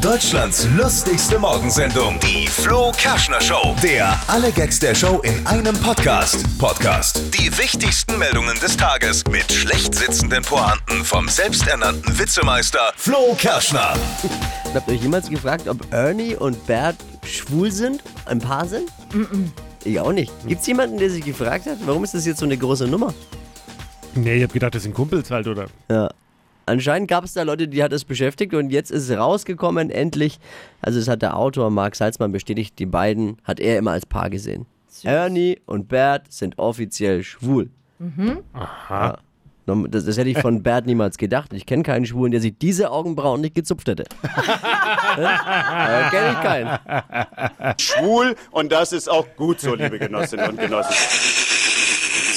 Deutschlands lustigste Morgensendung, die Flo Kerschner Show. Der alle Gags der Show in einem Podcast. Podcast. Die wichtigsten Meldungen des Tages mit schlecht sitzenden Pointen vom selbsternannten Witzemeister Flo Kerschner. Habt ihr euch jemals gefragt, ob Ernie und Bert schwul sind? Ein Paar sind? Ich auch nicht. Gibt es jemanden, der sich gefragt hat, warum ist das jetzt so eine große Nummer? Nee, ich hab gedacht, das sind Kumpels halt, oder? Ja. Anscheinend gab es da Leute, die hat es beschäftigt und jetzt ist es rausgekommen, endlich. Also es hat der Autor Marc Salzmann bestätigt, die beiden hat er immer als Paar gesehen. Ernie und Bert sind offiziell schwul. Aha. Nom- Das, das hätte ich von Bert niemals gedacht. Ich kenne keinen Schwulen, der sich diese Augenbrauen nicht gezupft hätte. äh, kenne ich keinen. schwul und das ist auch gut so, liebe Genossinnen und Genossen.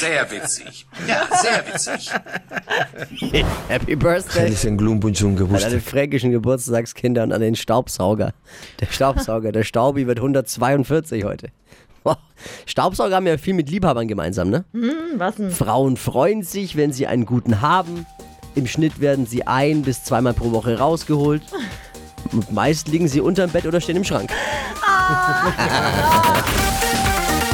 Sehr witzig. Ja, sehr witzig. Happy Birthday. Herzlichen Glückwunsch zum An Geburtstag. alle fränkischen Geburtstagskinder und an den Staubsauger. Der Staubsauger, der Staubi wird 142 heute. Staubsauger haben ja viel mit Liebhabern gemeinsam, ne? Was denn? Frauen freuen sich, wenn sie einen guten haben. Im Schnitt werden sie ein bis zweimal pro Woche rausgeholt. Und meist liegen sie unterm Bett oder stehen im Schrank.